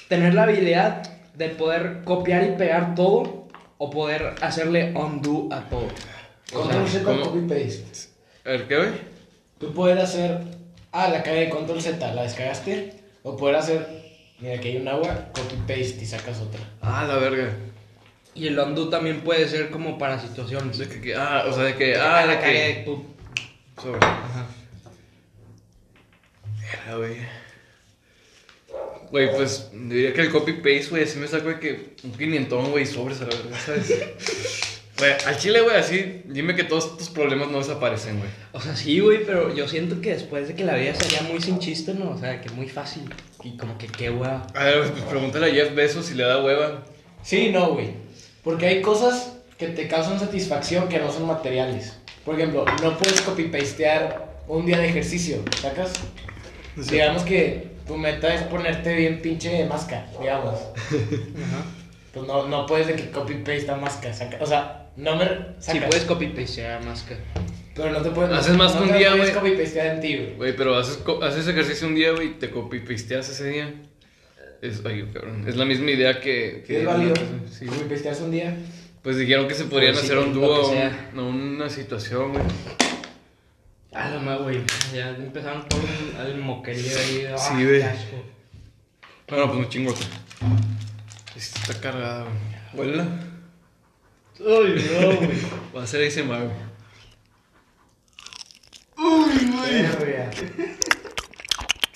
¿Tener la habilidad de poder copiar y pegar todo o poder hacerle undo a todo? O Control Z, copy paste. A ver, ¿qué, güey? Tú poder hacer. Ah, la cagué, control Z, la descargaste. O poder hacer. Mira, que hay un agua, copy paste y sacas otra. Ah, la verga. Y el undo también puede ser como para situaciones. De que, que- ah, o sea, de que. Ah, la que. Sobre. Ajá. Era, güey. Güey, pues diría que el copy paste, güey, así me saco de que un quinientón, güey, sobres a la verga, ¿sabes? [laughs] Güey, al chile, güey, así, dime que todos tus problemas no desaparecen, güey. O sea, sí, güey, pero yo siento que después de que la vida sería muy sin chiste, ¿no? O sea, que muy fácil. Y como que qué hueva. A ver, pues pregúntale a Jeff Bezos si le da hueva. Sí, no, güey. Porque hay cosas que te causan satisfacción que no son materiales. Por ejemplo, no puedes copy-pastear un día de ejercicio, ¿sacas? Digamos que tu meta es ponerte bien pinche masca, digamos. Ajá. Pues no, no puedes de que copy-paste a masca, saca- O sea, no me... Sí, sacas, puedes copy-pastear más que. Pero no te puedes... Haces más no que un día, puedes güey. copy-pastear en ti, güey. Güey, pero haces, haces ejercicio un día, güey, y te copy-pasteas ese día. Es, ay, cabrón. Es la misma idea que. Que es válido. Sí, güey. Un día. Pues dijeron que se podrían Pues sí, hacer un dúo, no una situación, güey. Ah, no más, güey. Ya empezaron todo el, el moquerío ahí. Ah, Sí, güey. Bueno, pues me chingo. Esta Está cargada, güey. Huela. Ay, no, güey. Va a ser ese güey.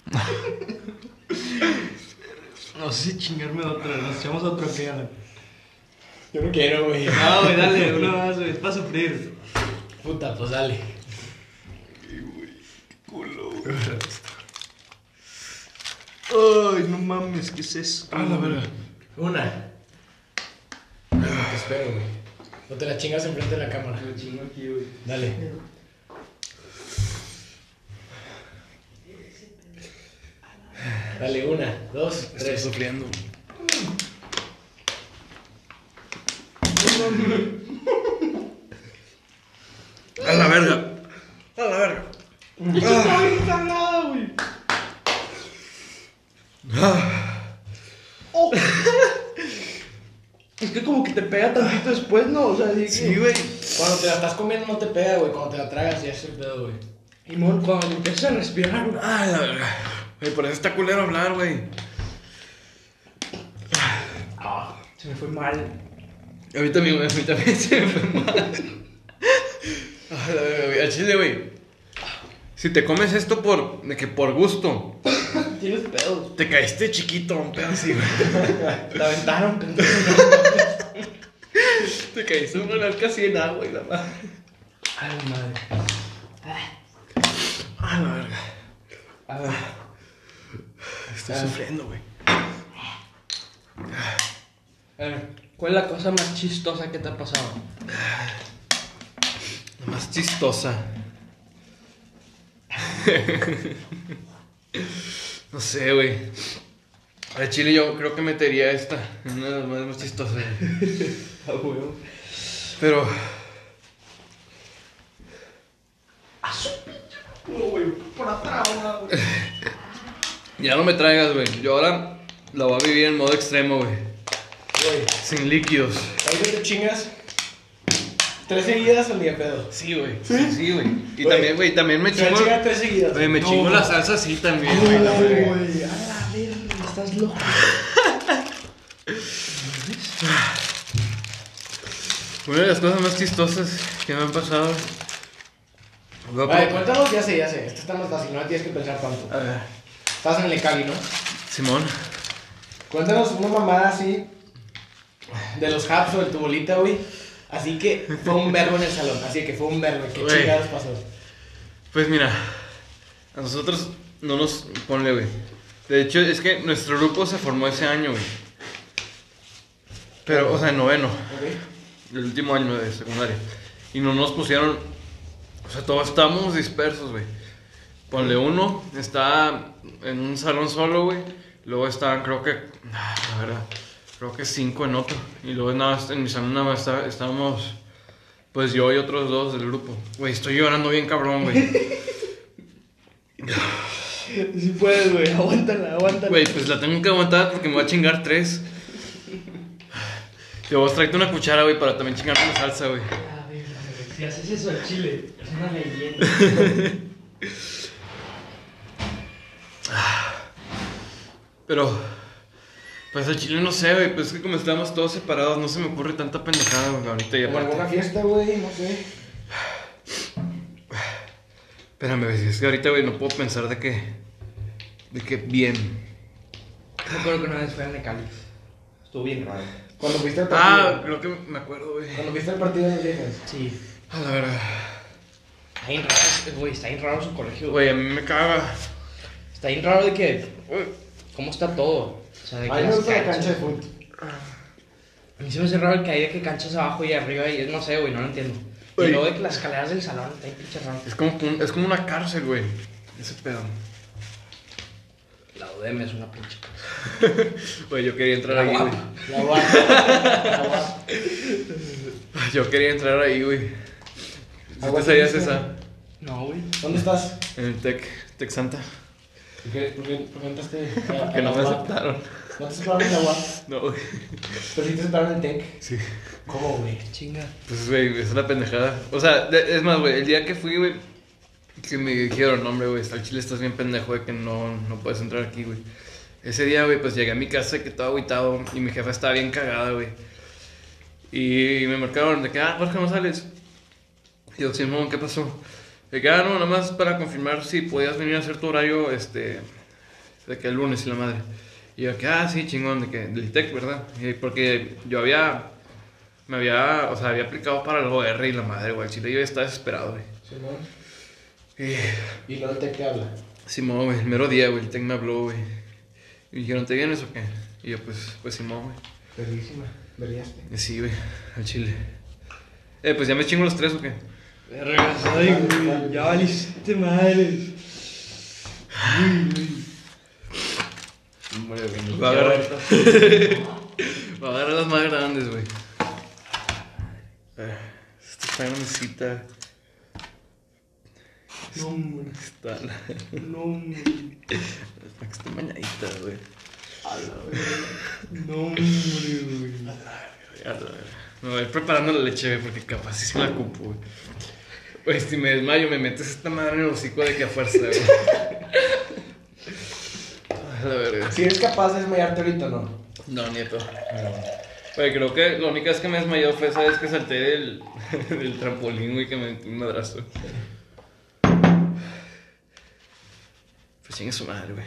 [laughs] No sé si chingarme otra. Nos echamos otro que Yo no quiero, güey. No, güey, dale, uno más, güey. Es para sufrir. Puta, pues dale. Culo, Ay, no mames, ¿qué es eso? A la verga. Una. Te espero, güey. No te la chingas enfrente de la cámara. Me chingo aquí, güey. Dale. Dale, una, dos, Estoy tres. sufriendo. A la verga. A la verga. Ay, cagada, güey. Oh. Es que como que te pega tantito después, ¿no? O sea. Sí, güey. Cuando te la estás comiendo no te pega, güey. Cuando te la tragas ya es el pedo, güey. Y mon, cuando empiezas a respirar, güey. A la verga. Güey, por eso está culero hablar, güey. Ah, se me fue mal. A mí también, güey. A mí también [laughs] se me fue mal. A la verga, güey. Al chile, güey. Si te comes esto por, de que por gusto, Tienes pedos. te caíste chiquito, un pedo así, güey. [laughs] Te aventaron. Te caíste un monal casi en agua y la madre. Ay, madre. A la verga. A ver. Estoy Ah. sufriendo, güey. A ver, ¿cuál es la cosa más chistosa que te ha pasado? La más chistosa. [laughs] no sé, güey. A Chile yo creo que metería esta. Una de las más, más chistosas. [laughs] A huevo. Pero. No, güey, por atrás, güey. [laughs] Ya no me traigas, güey. Yo ahora la voy a vivir en modo extremo, güey. Güey, Sin líquidos. ahorita te chingas. ¿Tres seguidas o ni de pedo? Sí, güey. Sí, sí, güey. Y Güey. también, güey, también me Se chingo. tres seguidas. Güey, me No, chingo la salsa así también, güey. la verga. a la verga, estás loco. Una de las cosas más chistosas que me han pasado. Voy a Vale, pro- cuéntanos, ya sé, ya sé. Esto está más fácil, no tienes que pensar tanto. A ver, Estás en el Cali, ¿no? Simón. Cuéntanos una mamada así de los Haps o de tu bolita, güey. Así que fue un verbo en el salón. Así que fue un verbo. ¿Qué chingados pasó? Pues mira, a nosotros no nos ponle, güey. De hecho, es que nuestro grupo se formó ese año, güey. Pero, o sea, en noveno, ¿Ok? el último año de secundaria. Y no nos pusieron, o sea, todos estábamos dispersos, güey. Ponle uno, está en un salón solo, güey. Luego estaban, creo que, la verdad, creo que cinco en otro. Y luego nada más, en mi salón nada más está- estábamos, pues yo y otros dos del grupo. Güey, estoy llorando bien cabrón, güey. [laughs] Si puedes, güey, aguántala, aguántala. Güey, pues la tengo que aguantar porque me voy a chingar tres. Te vos tráete una cuchara, güey, para también chingarme la salsa, güey. A ver, güey, si haces eso al chile, es una leyenda. [laughs] Pero, pues al chile no sé, güey, pues es que como estamos todos separados, no se me ocurre tanta pendejada, güey, ahorita y En alguna aparte. fiesta, güey, no sé. Espérame, güey, es que ahorita, güey, no puedo pensar de que, de que bien. Me acuerdo que una vez fue a Necali. Estuvo bien raro. Cuando fuiste al partido. Ah, creo que me acuerdo, güey. Cuando fuiste al partido de los viejas. Sí. A la verdad. Está bien raro, güey, está bien raro su colegio. Güey, a mí me caga. Está bien raro de que, ¿cómo está todo? O sea, de que A mí me las gusta la canchas- cancha de fútbol. A mí se me hace raro el que hay de que canchas abajo y arriba y no sé, güey, no lo entiendo. Y Güey. luego de que las escaleras del salón está bien pinche raro. Es como, un- es como una cárcel, güey. Ese pedo. La UDM es una pinche cosa. [laughs] Güey, yo quería entrar La ahí, güey. La guapa. La guapa. [laughs] Yo quería entrar ahí, güey. ¿Sí Agua ¿Te sabías esa? No, güey. ¿Dónde estás? En el Tec, Tec Santa. ¿Por qué, por qué, por qué entraste a- a Que no me UAP? aceptaron. ¿No te aceptaron en la UAP? No, güey. Pero sí te aceptaron en el TEC. Sí. ¿Cómo, güey? Chinga. Pues, güey, es una pendejada. O sea, es más, güey, el día que fui, güey, que me dijeron, hombre, güey, al chile estás bien pendejo de que no, no puedes entrar aquí, güey. Ese día, güey, pues llegué a mi casa que estaba agüitado y mi jefa estaba bien cagada, güey. Y me marcaron de que, ah, Jorge, no sales. Y yo, Simón, ¿qué pasó? De que, ah, no, nada más para confirmar si podías venir a hacer tu horario, este, de que el lunes y la madre. Y yo, que, ah, sí, chingón, de que, del ITEC, ¿verdad? Y porque yo había, me había, o sea, había aplicado para el OR y la madre, güey. Chile yo estaba desesperado, güey. Simón. Y, Y luego te habla. Simón, güey, el mero día, güey, el TEC me habló, güey. Y me dijeron, ¿te vienes o qué? Y yo, pues, pues Simón, güey. Verguísima. Verguiaste. Y sí, güey, al Chile. Eh, pues ya me chingo los tres o qué? Vergas, ay, güey, ya valiste madres. Hombre, güey, va a agarrar, [laughs] va a agarrar las más grandes, güey. Eh, Esta está grandecita. No, hombre. Está la... No, hombre. Está que está mañadita, güey. No, hombre, güey. A la verga. Me voy a ir preparando la leche, güey, porque capaz sí se la cupo, güey. Güey, si me desmayo, me metes esta madre en el hocico de que a fuerza, güey. La verga. Si eres capaz de desmayarte ahorita, ¿no? No, nieto. Güey, creo que la única vez que me desmayó fue esa vez que salté del, [laughs] del trampolín, güey, que me metí un madrazo. Pues chingue su madre, güey.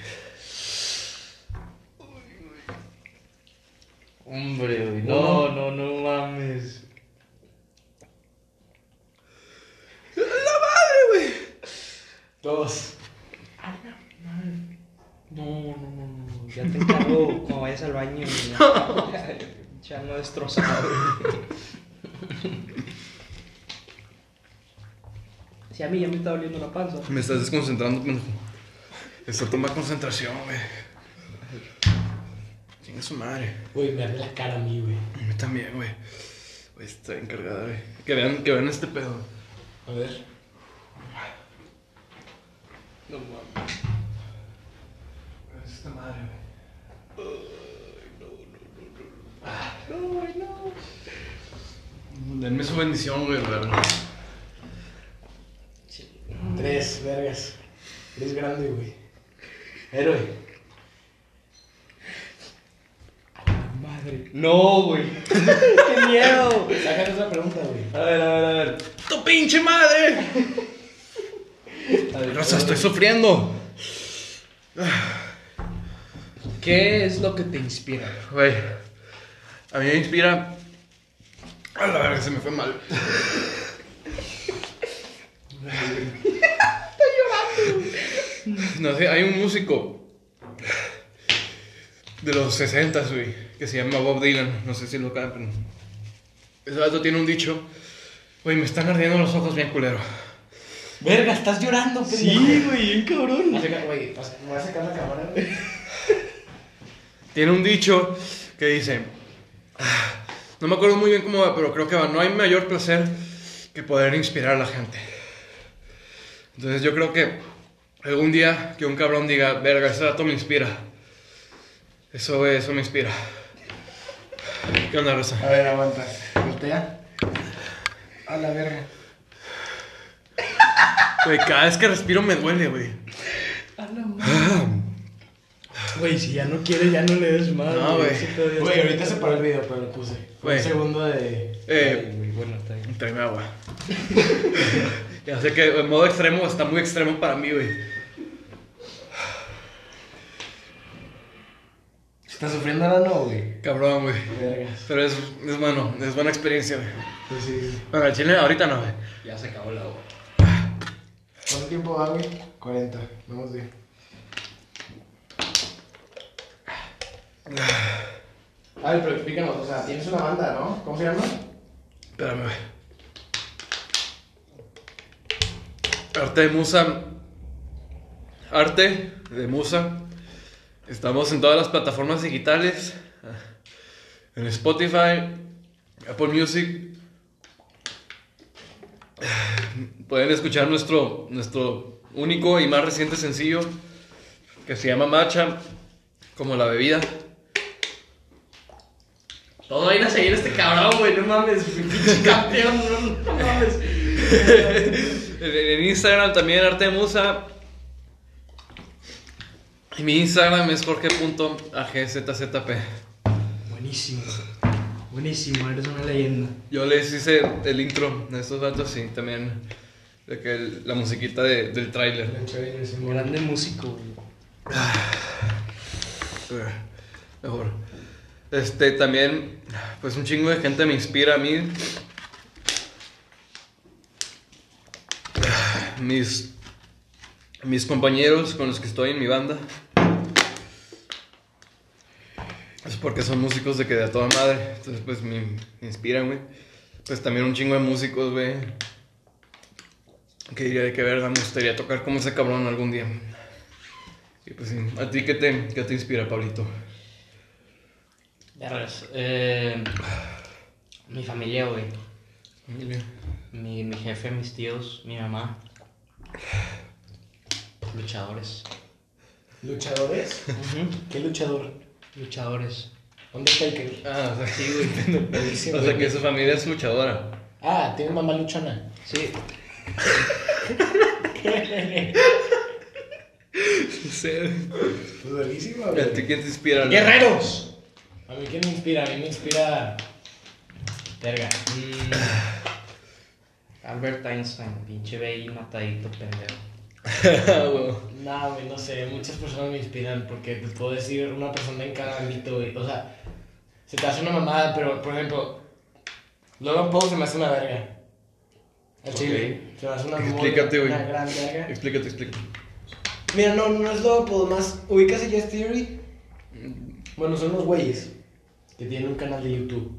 Hombre, güey. No, no, no mames. Dos. No, no, no, no. Ya te encargo cuando vayas al baño. Ya, [laughs] ya no destrozado. Si a mí ya me está doliendo la panza. Me estás desconcentrando, pendejo. Esto toma concentración, güey. Chingue su madre. Güey, me arde la cara a mí, güey. A mí también, güey. Güey, está encargada, güey. Que vean, que vean este pedo. A ver. No mames. Esta madre, güey. No, güey, no. Denme su bendición, güey, verdad. Tres, vergas. Eres grande, güey. Héroe. Madre. No, güey. [laughs] Qué miedo. Sácate otra pregunta, güey. A ver, a ver, a ver. ¡Tu pinche madre! Rosa, estoy sufriendo. ¿Qué es lo que te inspira? Güey, a mí me inspira. A la verga, se me fue mal. No sé, hay un músico de los 60, güey, que se llama Bob Dylan. No sé si lo cantan. Ese vato tiene un dicho. Güey, me están ardiendo los ojos bien culero. Verga, estás llorando, pendejo. Sí, güey, bien cabrón. Güey, voy a sacar la cámara, güey. [laughs] Tiene un dicho que dice, no me acuerdo muy bien cómo va, pero creo que va, no hay mayor placer que poder inspirar a la gente. Entonces yo creo que algún día que un cabrón diga, verga, ese dato me inspira. Eso, eso me inspira. ¿Qué onda, Rosa? A ver, aguanta. Voltea. A la verga. Güey, cada vez que respiro me duele, güey. Güey, si ya no quiere, ya no le des más. No, güey. Güey, ahorita se paró el video, pero lo puse. Un segundo de. Eh, Ay, bueno, está bien. tráeme agua. [laughs] ya sé que en modo extremo está muy extremo para mí, güey. ¿Estás sufriendo ahora no, güey? Cabrón, güey. Vergas. Pero es, es bueno, es buena experiencia, güey. Pues sí. Bueno, el chile ahorita no, güey. Ya se acabó la hora. ¿Cuánto tiempo va, güey? 40. Vamos bien. A ver, pero explícanos, o sea, tienes una banda, ¿no? ¿Cómo se llama? Espérame, güey. Arte de Musa. Arte de Musa. Estamos en todas las plataformas digitales. En Spotify, Apple Music. Pueden escuchar nuestro, nuestro único y más reciente sencillo que se llama Macha, como la bebida. Todo va a ir a seguir este cabrón, güey. No mames, pinche campeón. No, no mames. [laughs] En, Instagram también Arte de Musa. Y mi Instagram es jorge.agzzp. Buenísimo. Buenísimo, eres una leyenda. Yo les hice el intro de estos datos y también de que el- la musiquita de- del tráiler. Grande músico, güey. Mejor. Este, también, pues un chingo de gente me inspira a mí. Mis, mis compañeros con los que estoy en mi banda. Es porque son músicos de que de a toda madre. Entonces, pues me, me inspiran, güey. Pues también un chingo de músicos, güey. Que diría de que verga, me gustaría tocar como ese cabrón algún día. Y pues sí, ¿a ti qué te, qué te inspira, Pablito? Vergas, Eh, mi familia, güey. Familia. Mi, mi jefe, mis tíos, mi mamá. Luchadores. ¿Luchadores? ¿Qué luchador? Luchadores. ¿Dónde está el que? Ah, o sea, sí, güey. [laughs] O sea, que su familia es luchadora. Ah, tiene mamá luchona. Sí. ¿A ti quién te inspira? ¡Guerreros! A mí, ¿quién me inspira? A mí me inspira. Verga. Mm, Albert Einstein, pinche BI matadito, pendejo. [laughs] Güey. No, güey, no sé. Muchas personas me inspiran porque te puedo decir una persona en cada ámbito, güey. O sea, se te hace una mamada, pero por ejemplo, Logan Paul se me hace una verga. Al chile. Se me hace una, muy- Explícate, güey. una. Explícate, explícate. Mira, no, no es Logan Paul, más. ¿Ubicas a Just Theory? Bueno, son unos güeyes que tienen un canal de YouTube.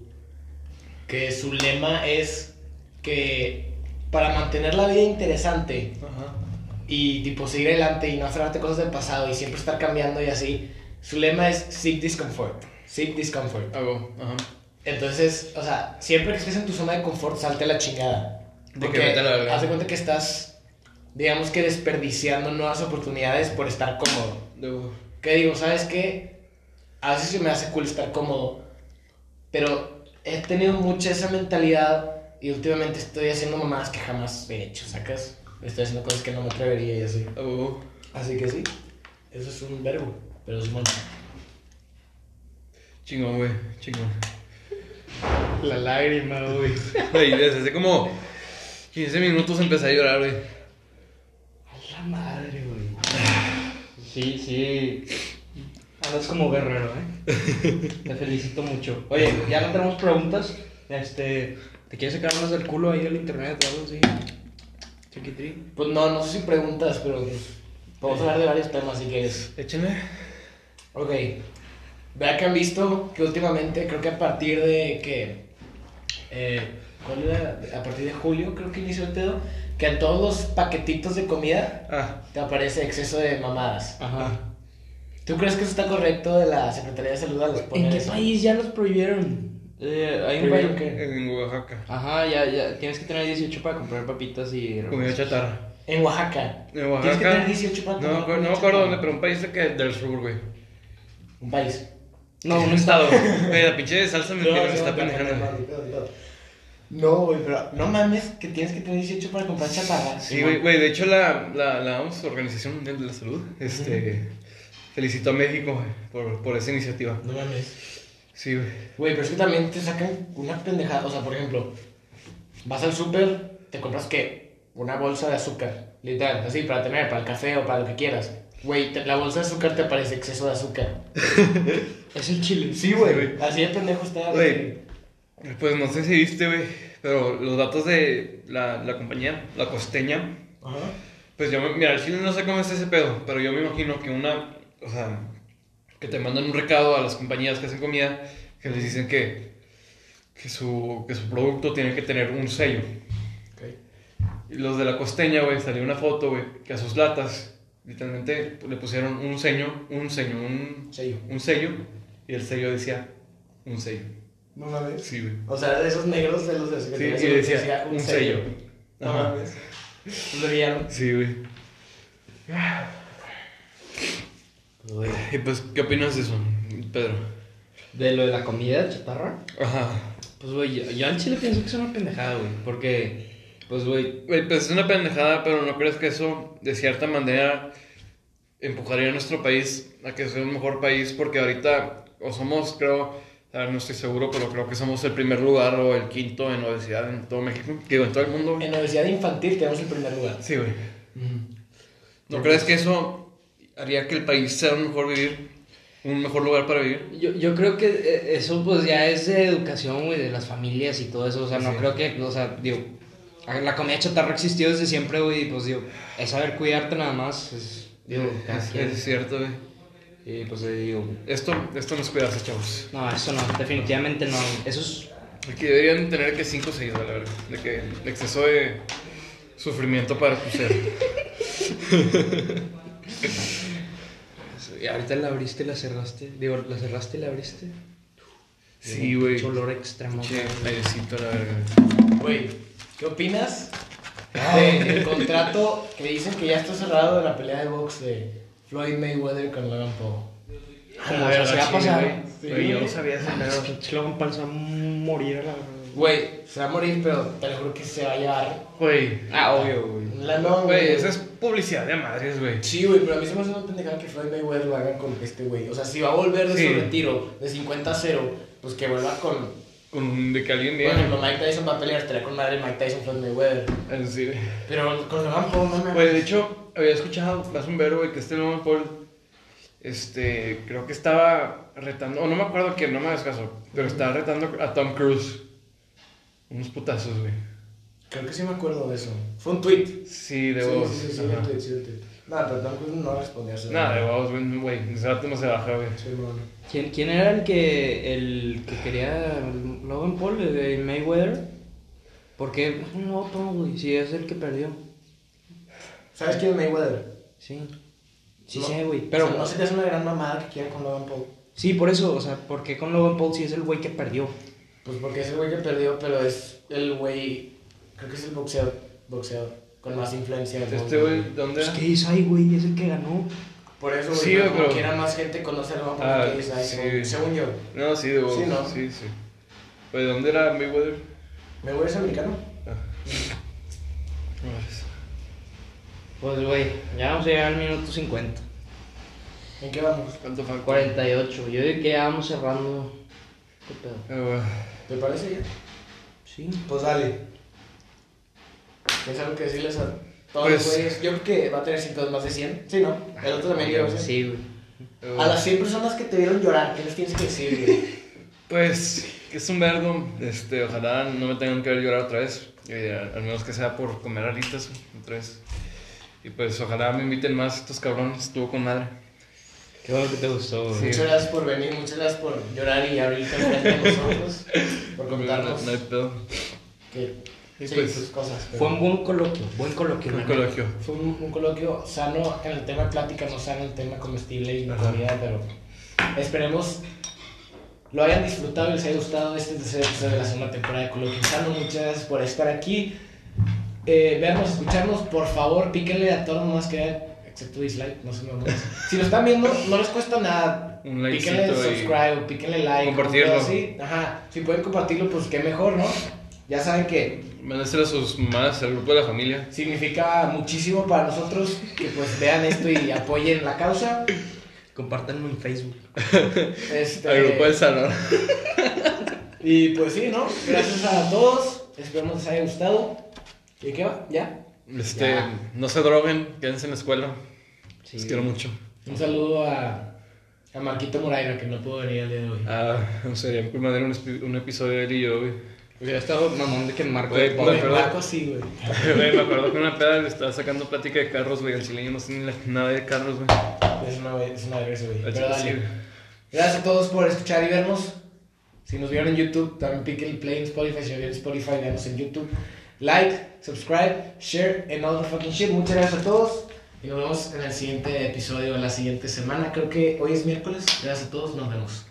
Que su lema es que para mantener la vida interesante Ajá. y tipo seguir adelante y no aferrarte a cosas del pasado y siempre estar cambiando y así, su lema es seek discomfort. Seek discomfort. Hago, ajá. Entonces, o sea, siempre que estés en tu zona de confort, salte a la chingada. De Porque que haz de cuenta que estás, digamos que desperdiciando nuevas oportunidades por estar cómodo. Debo. Que digo, ¿sabes qué? A veces se me hace cool estar cómodo, pero he tenido mucha esa mentalidad y últimamente estoy haciendo mamadas que jamás he hecho, ¿sacas? Estoy haciendo cosas que no me atrevería y así. Hago. Así que sí, eso es un verbo, pero es bueno. Chingón, güey. Chingón. La lágrima, güey. [laughs] Güey, desde hace como 15 minutos empecé a llorar, güey. A la madre, güey. Sí, sí. Andas como guerrero, ¿eh? [laughs] Te felicito mucho. Oye, ya no tenemos preguntas. Este, ¿te quieres sacar unas del culo ahí del internet o algo así? Chiquitri. Pues no, no sé si preguntas, pero pues, podemos hablar de varios temas si quieres. Échenle. Ok, vea que han visto que últimamente, creo que a partir de que. eh, ¿Cuál era? A partir de julio, creo que inició el pedo. Que en todos los paquetitos de comida Ah, te aparece exceso de mamadas. Ajá. ¿Tú crees que eso está correcto de la Secretaría de Salud al ¿En poner qué eso? país ya los prohibieron? Eh, hay un ¿Prohibieron país. qué? en Oaxaca. Ajá, ya, ya. Tienes que tener 18 para comprar papitas y. Comida chatarra. En Oaxaca. En Tienes Oaxaca. que tener 18 para No, comer me acuerdo- no me acuerdo dónde, pero un país de que, del sur, güey. Un país. No, un estado. Güey, la pinche salsa me, me está pendejando. No, güey, pero no mames que tienes que tener 18 para comprar chatarra. Sí, güey, güey, de hecho la, la, la OMS, Organización Mundial de la Salud, este, felicitó a México güey, por, por esa iniciativa. No mames. Sí, güey. Güey, pero es que también te sacan una pendejada. O sea, por ejemplo, vas al súper, te compras que una bolsa de azúcar. Literal, así, para tener, para el café o para lo que quieras. Güey, la bolsa de azúcar te parece exceso de azúcar. [laughs] Es el chile. Sí, güey. Así de pendejo está. Güey. Pues no sé si viste, güey, pero los datos de la, la compañía, la costeña, Ajá. pues yo, me- mira, el chile no sé cómo es ese pedo, pero yo me imagino que una, o sea, que te mandan un recado a las compañías que hacen comida, que les dicen que, que, su, que su producto tiene que tener un sello. Ok. Y los de la costeña, güey, salió una foto, güey, que a sus latas, literalmente, le pusieron un sello, un sello, un, Sello. un sello, y el sello decía, un sello. No mames. Sí, güey. O sea, de esos negros de los de azúcar. Sí, y decía, un sello. No Ajá. mames. Lo vieron. Sí, güey. Y pues, ¿qué opinas de eso, Pedro? De lo de la comida chatarra. Ajá. Pues, güey, yo, yo al chile pienso que es una pendejada, güey. Porque, pues, güey, Güey, pues es una pendejada, pero ¿no crees que eso, de cierta manera, empujaría a nuestro país a que sea un mejor país? Porque ahorita, o somos, creo, ah, no estoy seguro, pero creo que somos el primer lugar o el quinto en obesidad en todo México. Digo, en todo el mundo. güey. En obesidad infantil tenemos el primer lugar. Sí, güey. ¿No crees que eso haría que el país sea un mejor vivir? ¿Un mejor lugar para vivir? yo, yo creo que eh, eso, pues, ya es de educación, güey, de las familias y todo eso. O sea, no Sí. creo que, o sea, digo, la comida chatarra ha existido desde siempre, güey. Y, pues, digo, es saber cuidarte nada más. Es, digo, Es, es cierto, güey. Y, pues, eh, digo, Esto, esto no es cuidarse, chavos. no, eso no, definitivamente no. Eso es Aquí deberían tener que 5 seguidos, la verdad. De que el exceso de sufrimiento para tu ser. [laughs] Y ahorita la abriste y la cerraste. Digo, la cerraste y la abriste. Sí, güey. Mucho olor extremo. Che, la verga. Güey, ¿qué opinas del contrato que dicen que ya está cerrado de la pelea de box de Floyd Mayweather con Logan Paul? Como Ah, se va a pasar. güey. Sí, Güey, yo no sabía ese pedo. Logan Paul se va a morir a la Güey, se va a morir, pero te lo juro que se va a llevar Güey. Ah, obvio, güey. la no, Güey, esa es publicidad de madres, güey. Sí, güey, pero a mí se me hace una pendejada que Floyd Mayweather lo hagan con este güey. O sea, si va a volver de Sí. su retiro de 50 a 0, pues que vuelva con. Con de que alguien viene. ejemplo, Mike Tyson va a pelear, estaría con madre Mike Tyson Floyd Mayweather. Sí. Pero con Logan Paul no me. Güey, de hecho, había escuchado más un verbo, que este Logan Paul, este, creo que estaba retando, o no me acuerdo quién, no me hagas caso, pero estaba retando a Tom Cruise. Unos putazos, güey. Creo que sí me acuerdo de eso. Fue un tweet. Sí, de sí, vos. Sí, sí, sí, un tweet, sí, un tweet. Nada, pero Tom Cruise no respondió a eso. Nada, de vos, güey, güey, ese rato no se baja, güey. Sí, bueno. ¿Quién, ¿Quién era el que, el que quería Logan Paul, el de Mayweather? ¿Por qué? No, no, güey, si es el que perdió. ¿Sabes quién es Mayweather? Sí. Sí No, sé, güey. Pero Pero, no se te hace una gran mamada que quieran con Logan Paul. sí, por eso, o sea, ¿por qué con Logan Paul si es el güey que perdió? Pues porque es el güey que perdió, pero es el güey. Creo que es el boxeador, boxeador con más influencia del Este güey, ¿dónde Pues, era? ¿qué dice ahí, güey? Es el que ganó. Por eso, güey, Sí, pero como quiera más gente conoce a Logan Paul Ah, que sí. según- según yo. No, sí, de vos. Sí, ¿no? Sí, sí. Güey, ¿dónde era Mayweather? ¿Mayweather es americano? Ah. Pues, güey, ya vamos a llegar al minuto 50. ¿En qué vamos? ¿Cuánto falta? 48. Yo digo que ya vamos cerrando. ¿Qué pedo? Ah. ¿Te parece ya? Sí. Pues dale. ¿Tienes algo que decirles a todos Pues- los güeyes? Yo creo que va a tener cintos más de 100. Sí, ¿no? El otro también 100. Sí, güey. A las 100 personas que te vieron llorar, ¿qué les tienes que decir, güey? Pues es un vergo, este, ojalá no me tengan que ver llorar otra vez, eh, al menos que sea por comer alitas otra vez. Y pues ojalá me inviten más estos cabrones, estuvo con madre. Qué bueno que te gustó, güey. Sí. Muchas gracias por venir, muchas gracias por llorar y abrirte enfrente de nosotros, por [laughs] contarnos No, no hay pedo. que Y sí, pues, sus cosas. pero- Fue un buen coloquio, buen coloquio. Un la coloquio. Fue un, un coloquio sano en el tema de plática, no sano en el tema comestible y Ajá. comida, pero esperemos lo hayan disfrutado y les haya gustado este tercer episodio de la segunda temporada de Coloquio Sano. Muchas gracias por estar aquí. Eh, vernos, escucharnos, por favor, píquenle a todos nomás que excepto dislike, no se me Si lo están viendo, no les cuesta nada. Un Píquenle y- subscribe, píquenle like. Compartirlo. así. Ajá, si pueden compartirlo, pues qué mejor, ¿no? Ya saben que Mándenselo a sus mamás, al grupo de la familia. significa muchísimo para nosotros que pues vean esto y apoyen la causa. Compártanlo en Facebook. [laughs] Este, Al grupo del salón. [laughs] Y pues sí, ¿no? Gracias a todos. Esperemos les haya gustado. ¿Y qué va? ¿Ya? Este, Ya. no se droguen, quédense en la escuela. Sí. Los quiero mucho. Un saludo a, a Marquito Moraira, que no pudo venir el día de hoy. Ah, sería muy madre un, un episodio de él y yo, güey. Hubiera estado mamón de que Marco de pero- Marco sí, güey. [laughs] Güey, me acuerdo que una peda le estaba sacando plática de carros, güey. Al chile yo no sé ni la- nada de carros, güey. Es una, es una vergüenza, güey. Pero sí. Gracias a todos por escuchar y vernos. Si nos vieron en YouTube, también piquen el play en Spotify. Si vieron Spotify, venos en YouTube. Like, subscribe, share, and all the fucking shit. Muchas gracias a todos. Y nos vemos en el siguiente episodio, la siguiente semana. Creo que hoy es miércoles. Gracias a todos. Nos vemos.